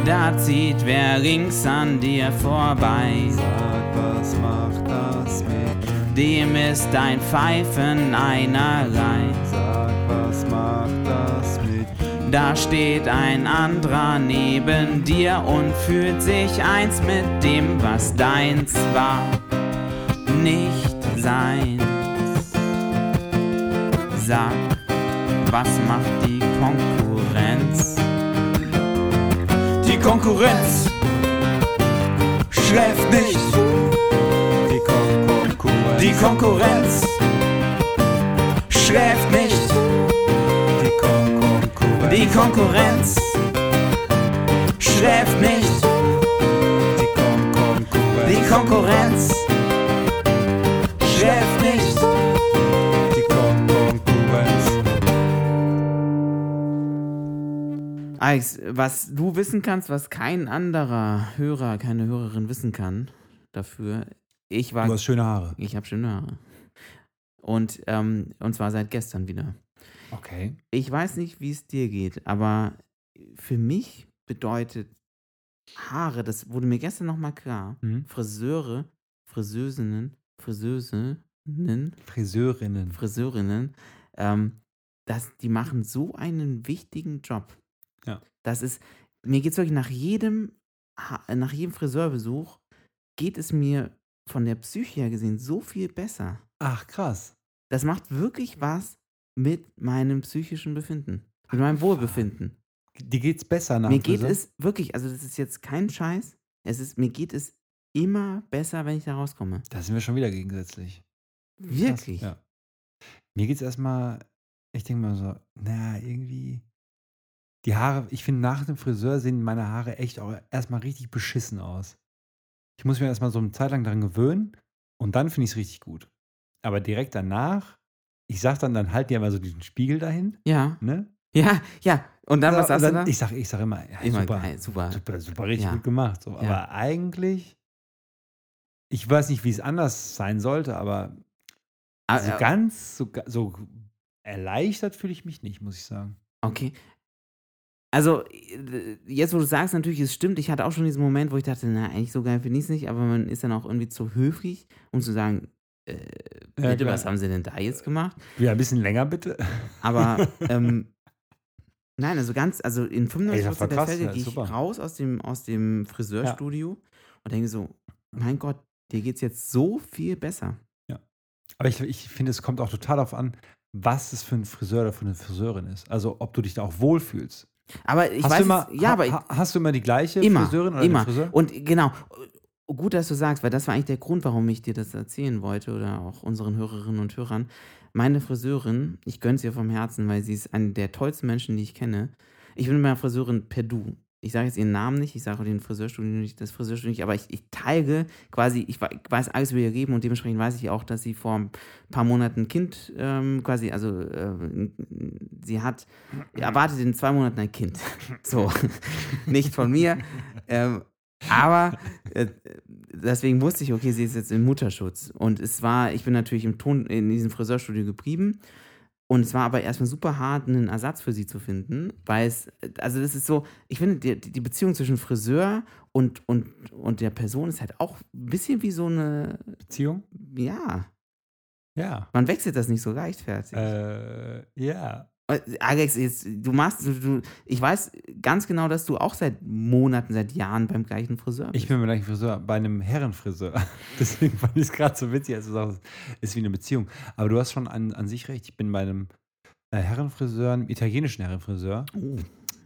Da zieht wer links an dir vorbei. Sag, was macht das mit? Dem ist dein Pfeifen einerlei. Macht das mit? Da steht ein anderer neben dir und fühlt sich eins mit dem, was deins war, nicht seins. Sag, was macht die Konkurrenz? Die Konkurrenz schläft nicht. Die Kon Konkurrenz. Die Konkurrenz schläft Die Konkurrenz schläft nicht. Die Kon Konkurrenz. Die Konkurrenz schläft nicht. Die Kon Konkurrenz. Alex, was du wissen kannst, was kein anderer Hörer, keine Hörerin wissen kann, dafür, ich war, Du hast schöne Haare. ich habe schöne Haare. Und, ähm, und zwar seit gestern wieder. Okay. Ich weiß nicht, wie es dir geht, aber für mich bedeutet Haare, das wurde mir gestern nochmal klar, Mhm. Friseure, Friseurinnen, Friseurinnen, Friseurinnen. Friseurinnen, ähm, dass die machen so einen wichtigen Job. Ja. Das ist, mir geht es wirklich nach jedem, nach jedem Friseurbesuch, geht es mir von der Psyche her gesehen so viel besser. Ach, krass. Das macht wirklich was mit meinem psychischen Befinden, mit meinem Wohlbefinden. Dir geht's besser nach Mir geht Friseur? es wirklich, also das ist jetzt kein Scheiß, es ist, mir geht es immer besser, wenn ich da rauskomme. Da sind wir schon wieder gegensätzlich. Wirklich. Ja. Mir geht's erstmal, ich denke mal so, na, irgendwie. Die Haare, ich finde, nach dem Friseur sehen meine Haare echt auch erstmal richtig beschissen aus. Ich muss mir erstmal so eine Zeit lang daran gewöhnen und dann finde ich es richtig gut. Aber direkt danach, ich sag dann, dann halten die immer so diesen Spiegel dahin, Ja, ne? ja, ja. Und dann, was sagst du dann, da? Ich sag, ich sag immer, ja, immer super, geil, super. super, super, richtig Ja. gut gemacht. So. Ja. Aber eigentlich, ich weiß nicht, wie es anders sein sollte, aber Ah, so ganz, so, so erleichtert fühle ich mich nicht, muss ich sagen. Okay. Also, jetzt wo du sagst, natürlich, es stimmt, ich hatte auch schon diesen Moment, wo ich dachte, na, eigentlich so geil finde ich es nicht, aber man ist dann auch irgendwie zu höflich, um zu sagen, äh, bitte, klar. was haben sie denn da jetzt gemacht? Ja, ein bisschen länger bitte. Aber, ähm, nein, also ganz, also in 95% Ey, das war der Fälle ja, gehe ich super. raus aus dem, aus dem Friseurstudio und denke so, mein Gott, dir geht's jetzt so viel besser. Aber ich, ich finde, es kommt auch total darauf an, was es für ein Friseur oder für eine Friseurin ist. Also, ob du dich da auch wohlfühlst. Aber ich hast weiß, du immer, es- ja, aber ich, ha, hast du immer die gleiche Immer, Friseurin oder immer. Friseur? Und genau, gut, dass du sagst, weil das war eigentlich der Grund, warum ich dir das erzählen wollte oder auch unseren Hörerinnen und Hörern. Meine Friseurin, ich gönn's ihr vom Herzen, weil sie ist eine der tollsten Menschen, die ich kenne. Ich bin mit meiner Friseurin per Du. Ich sage jetzt ihren Namen nicht, ich sage auch den Friseurstudio nicht, das Friseurstudio nicht, aber ich, ich teile quasi, ich we- weiß alles über ihr Leben und dementsprechend weiß ich auch, dass sie vor ein paar Monaten ein Kind ähm, quasi, also äh, sie hat, erwartet in zwei Monaten ein Kind. So, nicht von mir. Ähm, aber äh, deswegen wusste ich, okay, sie ist jetzt im Mutterschutz. Und es war, ich bin natürlich im Ton, in diesem Friseurstudio geblieben. Und es war aber erstmal super hart, einen Ersatz für sie zu finden, weil es, also das ist so, ich finde, die, die Beziehung zwischen Friseur und, und, und der Person ist halt auch ein bisschen wie so eine, Beziehung? ja, Ja. man wechselt das nicht so leichtfertig. Äh, ja. Äh, Alex, jetzt, du machst, du, ich weiß ganz genau, dass du auch seit Monaten, seit Jahren beim gleichen Friseur bist. Ich bin beim gleichen Friseur, bei einem Herrenfriseur. Deswegen fand ich es gerade so witzig, als du sagst, es ist wie eine Beziehung. Aber du hast schon an, an sich recht. Ich bin bei einem äh, Herrenfriseur, einem italienischen Herrenfriseur. Oh.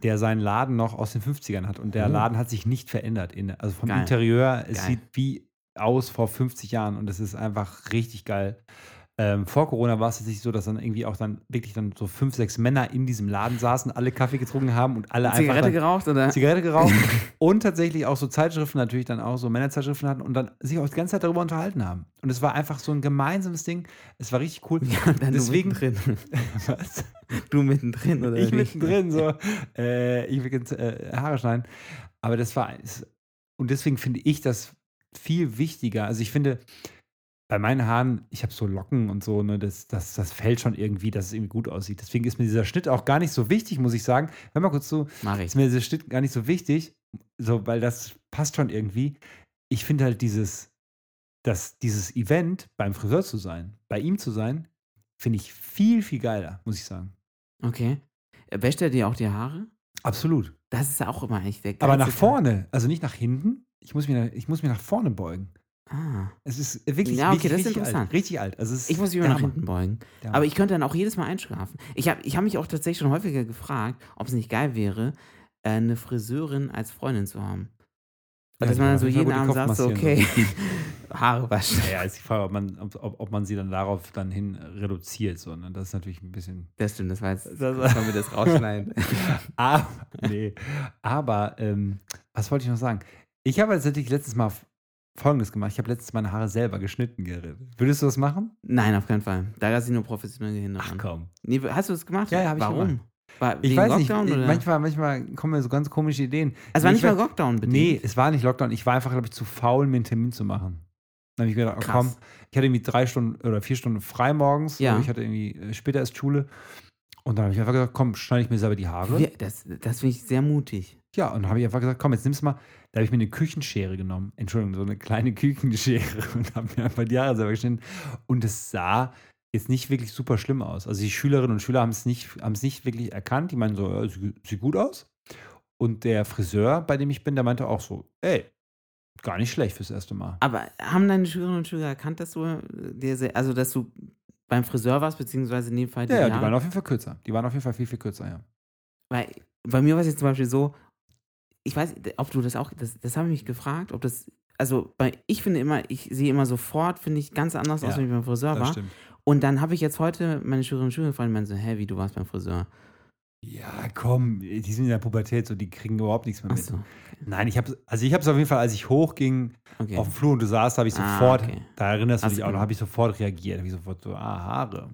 der seinen Laden noch aus den 50ern hat. Und der Oh. Laden hat sich nicht verändert. In, also vom Geil. Interieur, es Geil. sieht wie aus vor 50 Jahren und es ist einfach richtig geil. Ähm, vor Corona war es tatsächlich so, dass dann irgendwie auch dann wirklich dann so fünf, sechs Männer in diesem Laden saßen, alle Kaffee getrunken haben und alle einfach Zigarette geraucht oder? Zigarette geraucht und tatsächlich auch so Zeitschriften natürlich dann auch so Männerzeitschriften hatten und dann sich auch die ganze Zeit darüber unterhalten haben. Und es war einfach so ein gemeinsames Ding. Es war richtig cool. Ja, dann Deswegen- du mittendrin. Was? Du mittendrin, oder? ich wie? mittendrin so, äh, ich will jetzt, äh, Haare schneiden. Aber das war, und deswegen finde ich das viel wichtiger. Also ich finde, bei meinen Haaren, ich habe so Locken und so, ne, das, das, das fällt schon irgendwie, dass es irgendwie gut aussieht. Deswegen ist mir dieser Schnitt auch gar nicht so wichtig, muss ich sagen. Hör mal kurz zu, Mach ich. ist mir dieser Schnitt gar nicht so wichtig, so, weil das passt schon irgendwie. Ich finde halt dieses, das, dieses Event beim Friseur zu sein, bei ihm zu sein, finde ich viel, viel geiler, muss ich sagen. Okay. Äh, Wäscht er dir auch die Haare? Absolut. Das ist auch immer eigentlich der Aber nach vorne, also nicht nach hinten. Ich muss nach, ich muss mich nach vorne beugen. Ah. Es ist wirklich, Ja, okay, wirklich das ist richtig interessant. alt. Richtig alt. Also Ich muss mich immer nach hinten beugen. Der Aber ich könnte dann auch jedes Mal einschlafen. Ich habe ich hab mich auch tatsächlich schon häufiger gefragt, ob es nicht geil wäre, äh, eine Friseurin als Freundin zu haben. Ja, dass man dann so auf jeden Abend sagt, so, okay, Haare waschen. Naja, ist die Frage, ob man, ob, ob, man sie dann darauf dann hin reduziert. So, ne? Das ist natürlich ein bisschen. Das stimmt, das war jetzt, Das- das wollen wir das rausschneiden. Aber, nee. Aber, ähm, was wollte ich noch sagen? Ich habe jetzt natürlich letztes Mal Folgendes gemacht. Ich habe letztens meine Haare selber geschnitten, Gerrit. Würdest du das machen? Nein, auf keinen Fall. Da lasse ich nur professionell gehindert Ach komm. Nee, hast du das gemacht? Ja, ja, hab ich Warum? War Ich weiß nicht. Lockdown, ich- oder? Manchmal, manchmal kommen mir so ganz komische Ideen. es war nicht ich mal Lockdown, bedingt. Nee, es war nicht Lockdown. Ich war einfach, glaube ich, zu faul, mir einen Termin zu machen. Dann habe ich mir gedacht, oh, komm, ich hatte irgendwie drei Stunden oder vier Stunden frei morgens. Ja. Ich hatte irgendwie äh, später erst Schule. Und dann habe ich einfach gesagt, komm, schneide ich mir selber die Haare. Wir, das das finde ich sehr mutig. Ja, und dann habe ich einfach gesagt, komm, jetzt nimmst du mal. Da habe ich mir eine Küchenschere genommen. Entschuldigung, so eine kleine Küchenschere und habe mir einfach die Haare selber geschnitten. Und es sah jetzt nicht wirklich super schlimm aus. Also die Schülerinnen und Schüler haben es nicht, haben es nicht wirklich erkannt. Die meinen so, ja, sieht, gut aus. Und der Friseur, bei dem ich bin, der meinte auch so, ey, gar nicht schlecht fürs erste Mal. Aber haben deine Schülerinnen und Schüler erkannt, dass du, äh, dir also dass du beim Friseur warst, beziehungsweise in dem Fall die Ja, ja, die waren auf jeden Fall kürzer. Die waren auf jeden Fall viel, viel kürzer, ja. Weil bei mir war es jetzt zum Beispiel so, ich weiß, ob du das auch, das, das habe ich mich gefragt, ob das, also bei, ich finde immer, ich sehe immer sofort, finde ich, ganz anders aus, Ja, wenn ich beim Friseur war. stimmt. Und dann habe ich jetzt heute meine Schülerinnen und Schüler gefragt und meinen so, hä, wie du warst beim Friseur? Ja, komm, die sind in der Pubertät, so die kriegen überhaupt nichts mehr mit. Achso, Nein, ich habe also ich habe es auf jeden Fall, als ich hochging okay. auf dem Flur und du saßt, habe ich Ah, sofort, okay. da erinnerst du Hast dich auch, gemacht. habe ich sofort reagiert, habe ich sofort so, ah, Haare.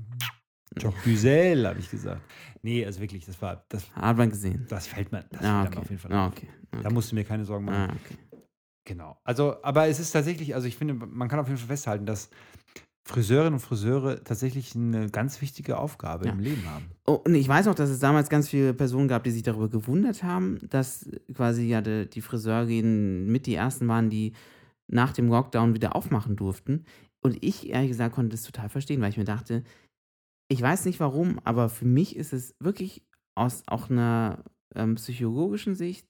Jacques habe ich gesagt. Nee, also wirklich, das war, das, Hat man gesehen. das fällt mir, das Ah, fällt okay. auf jeden Fall Ah, auf. Okay. Da musst du mir keine Sorgen machen. Ah, okay. Genau. Also, aber es ist tatsächlich, also ich finde, man kann auf jeden Fall festhalten, dass Friseurinnen und Friseure tatsächlich eine ganz wichtige Aufgabe Ja. im Leben haben. Oh, und ich weiß noch, dass es damals ganz viele Personen gab, die sich darüber gewundert haben, dass quasi ja die, die Friseurgehen mit die ersten waren, die nach dem Lockdown wieder aufmachen durften. Und ich, ehrlich gesagt, konnte das total verstehen, weil ich mir dachte, ich weiß nicht warum, aber für mich ist es wirklich aus auch einer ähm, psychologischen Sicht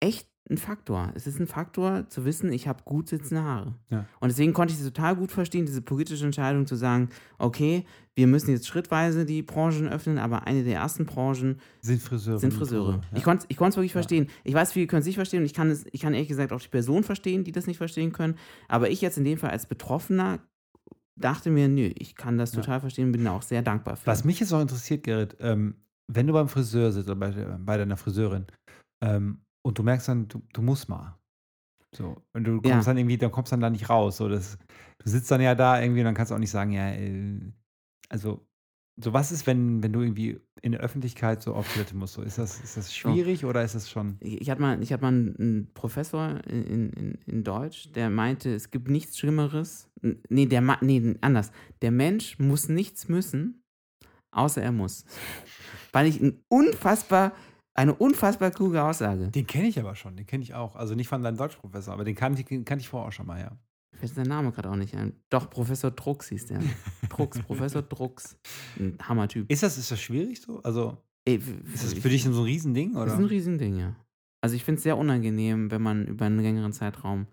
echt ein Faktor. Es ist ein Faktor zu wissen, ich habe gut sitzende Haare. Ja. Und deswegen konnte ich es total gut verstehen, diese politische Entscheidung zu sagen, okay, wir müssen jetzt schrittweise die Branchen öffnen, aber eine der ersten Branchen Sind Friseure. sind Friseure. Ja. Ich konnte ich es wirklich Ja. verstehen. Ich weiß, viele können es nicht verstehen und ich kann, es, ich kann ehrlich gesagt auch die Person verstehen, die das nicht verstehen können. Aber ich jetzt in dem Fall als Betroffener dachte mir, nö, ich kann das total verstehen und bin da auch sehr dankbar für. Was mich jetzt auch interessiert, Gerrit, ähm, wenn du beim Friseur sitzt oder bei, bei deiner Friseurin ähm, und du merkst dann, du, du musst mal. So, und du kommst Ja. dann irgendwie, dann kommst dann da nicht raus. So, das, du sitzt dann ja da irgendwie und dann kannst du auch nicht sagen, ja, äh, also, so was ist, wenn, wenn du irgendwie in der Öffentlichkeit so auf Toilette musst? So, ist, das, ist das schwierig oder ist das schon. Ich, hatte mal, ich hatte mal einen, Professor in, in, in Deutsch, der meinte, es gibt nichts Schlimmeres. Nee, der nee, anders. Der Mensch muss nichts müssen, außer er muss. Fand ich ein unfassbar, eine unfassbar kluge Aussage. Den kenne ich aber schon, den kenne ich auch. Also nicht von deinem Deutschprofessor, aber den kannte ich, kannte ich vorher auch schon mal, ja. Fällt ist der Name gerade auch nicht ein. Doch, Professor Drucks hieß der. Drucks, Professor Drucks. Ein Hammertyp. Ist das, ist das schwierig so? Also, Ey, ist das für dich so ein Riesending? Das Oder? ist ein Riesending, ja. Also ich finde es sehr unangenehm, wenn man über einen längeren Zeitraum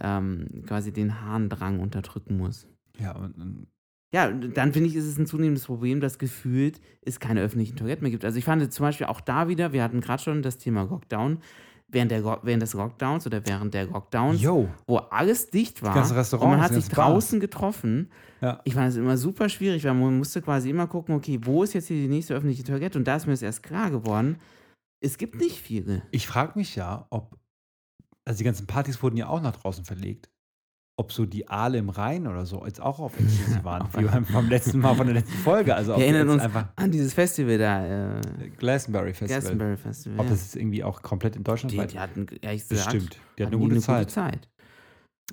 ähm, quasi den Harndrang unterdrücken muss. Ja, und, und ja, dann finde ich, ist es ein zunehmendes Problem, dass gefühlt es keine öffentlichen Toiletten mehr gibt. Also ich fand zum Beispiel auch da wieder, wir hatten gerade schon das Thema Lockdown, während, der, während des Lockdowns oder während der Lockdowns, Yo. wo alles dicht war und man hat sich ganzen Bars. draußen getroffen. Ja. Ich fand es immer super schwierig, weil man musste quasi immer gucken, okay, wo ist jetzt hier die nächste öffentliche Toilette? Und da ist mir das erst klar geworden, es gibt nicht viele. Ich frage mich ja, ob, also die ganzen Partys wurden ja auch nach draußen verlegt, ob so die Aale im Rhein oder so jetzt auch auf Ecstasy waren, wie beim, beim letzten Mal von der letzten Folge. Also Wir erinnern uns einfach an dieses Festival da, äh, Glastonbury Festival. Glastonbury Festival. Ob das jetzt irgendwie auch komplett in Deutschland die, war. die hatten, ehrlich gesagt, Bestimmt. Die hatten hatten eine die gute Zeit. Zeit.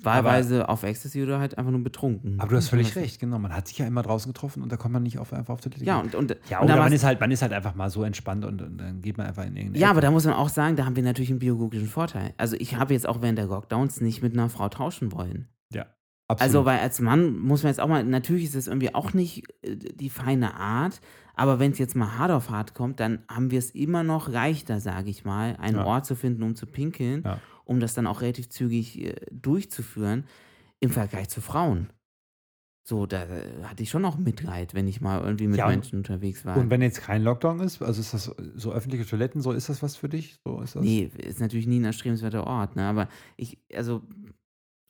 Wahlweise auf Ecstasy oder halt einfach nur betrunken. Aber du hast völlig Was- recht, genau. Man hat sich ja immer draußen getroffen und da kommt man nicht auf, einfach auf Toilette Ja, und, und, ja und oder man ist, halt, man ist halt einfach mal so entspannt und, und dann geht man einfach in irgendeine ja, aber Ecke. da muss man auch sagen, da haben wir natürlich einen biologischen Vorteil. Also ich habe jetzt auch während der Lockdowns nicht mit einer Frau tauschen wollen. Ja, Also, absolut. weil als Mann muss man jetzt auch mal, natürlich ist es irgendwie auch nicht äh, die feine Art, aber wenn es jetzt mal hart auf hart kommt, dann haben wir es immer noch leichter, sage ich mal, einen Ja. Ort zu finden, um zu pinkeln, Ja. um das dann auch relativ zügig äh, durchzuführen, im Vergleich zu Frauen. So, da äh, hatte ich schon noch Mitleid, wenn ich mal irgendwie mit Ja, Menschen unterwegs war. und wenn jetzt kein Lockdown ist, also ist das so öffentliche Toiletten, so ist das was für dich? So ist das? Nee, ist natürlich nie ein erstrebenswerter Ort, ne? Aber ich, also,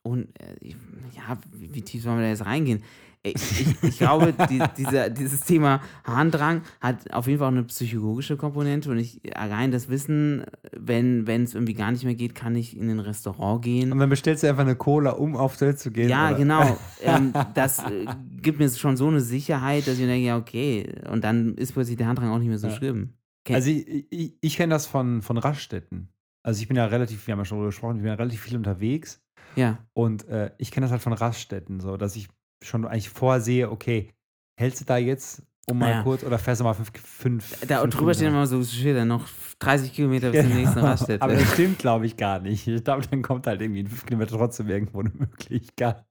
und, äh, ja, wie, tief sollen wir da jetzt reingehen? Ich, ich glaube, die, dieser, dieses Thema Harndrang hat auf jeden Fall auch eine psychologische Komponente und ich allein das Wissen, wenn es irgendwie gar nicht mehr geht, kann ich in ein Restaurant gehen. Und dann bestellst du einfach eine Cola, um auf Toilette zu gehen. Ja, oder? genau. ähm, das äh, gibt mir schon so eine Sicherheit, dass ich denke, ja, okay. Und dann ist plötzlich der Harndrang auch nicht mehr so Ja. schlimm. Ken- Also ich, ich, ich kenne das von, von Raststätten. Also ich bin ja relativ, wir haben ja schon darüber gesprochen, ich bin ja relativ viel unterwegs ja. und äh, ich kenne das halt von Raststätten, so dass ich schon eigentlich vorsehe, okay, hältst du da jetzt um mal Ja. kurz oder fährst du mal fünf, fünf Da fünf drüber stehen immer so Schilder, noch 30 Kilometer bis zur nächsten Genau. Raststätte. Aber das stimmt, glaube ich, gar nicht. Ich glaube, dann kommt halt irgendwie in fünf Kilometer trotzdem irgendwo eine Möglichkeit.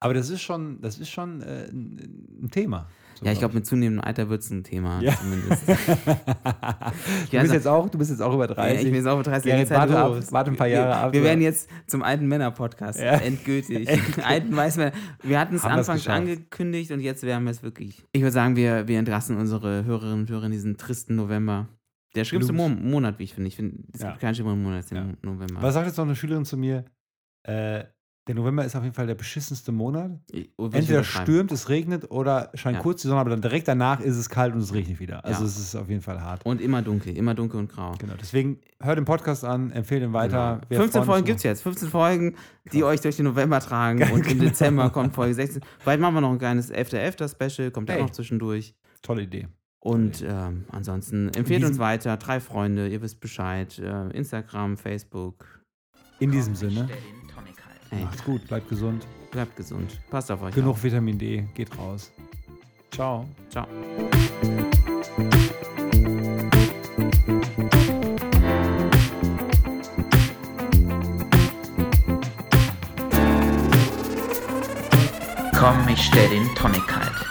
Aber das ist schon, das ist schon äh, ein, Thema. So ja, ich glaube, mit zunehmendem Alter wird es ein Thema Ja. zumindest. du, bist jetzt auch, du bist jetzt auch über Ja, 30. ich bin jetzt auch 30 Gerrit, geht's halt warte ab, warte ein paar Jahre wir, ab. Wir werden jetzt zum alten Männer-Podcast. Ja. Endgültig. alten Weißmänner. Wir hatten es anfangs angekündigt und jetzt werden wir es wirklich. Ich würde sagen, wir, wir entlassen unsere Hörerinnen und Hörer in diesen tristen November. Der schlimmste Mo. Monat, wie ich finde. Ich finde, es Ja. gibt keinen schlimmeren Monat als den Ja. November. Was sagt jetzt noch eine Schülerin zu mir? Äh, der November ist auf jeden Fall der beschissenste Monat. Ich- oh, Entweder stürmt, es regnet oder scheint Ja. kurz die Sonne, aber dann direkt danach ist es kalt und es regnet wieder. Also Ja. es ist auf jeden Fall hart. Und immer dunkel, immer dunkel und grau. Genau. Deswegen hört den Podcast an, empfehlt ihn weiter. Genau. 15 Folgen gibt es jetzt. 15 Folgen, die euch durch den November tragen. Und im Dezember kommt Folge 16. Vielleicht machen wir noch ein kleines 11.11. Special, kommt Hey. auch noch zwischendurch. Tolle Idee. Und ähm, ansonsten empfehlt uns weiter. Drei Freunde, ihr wisst Bescheid. Äh, Instagram, Facebook. In diesem Sinne, Hey, macht's gut, bleibt gesund. bleibt gesund. Passt auf euch. Genug Auf. Vitamin D, geht raus. Ciao. Ciao. Komm, ich stell den Tonic halt.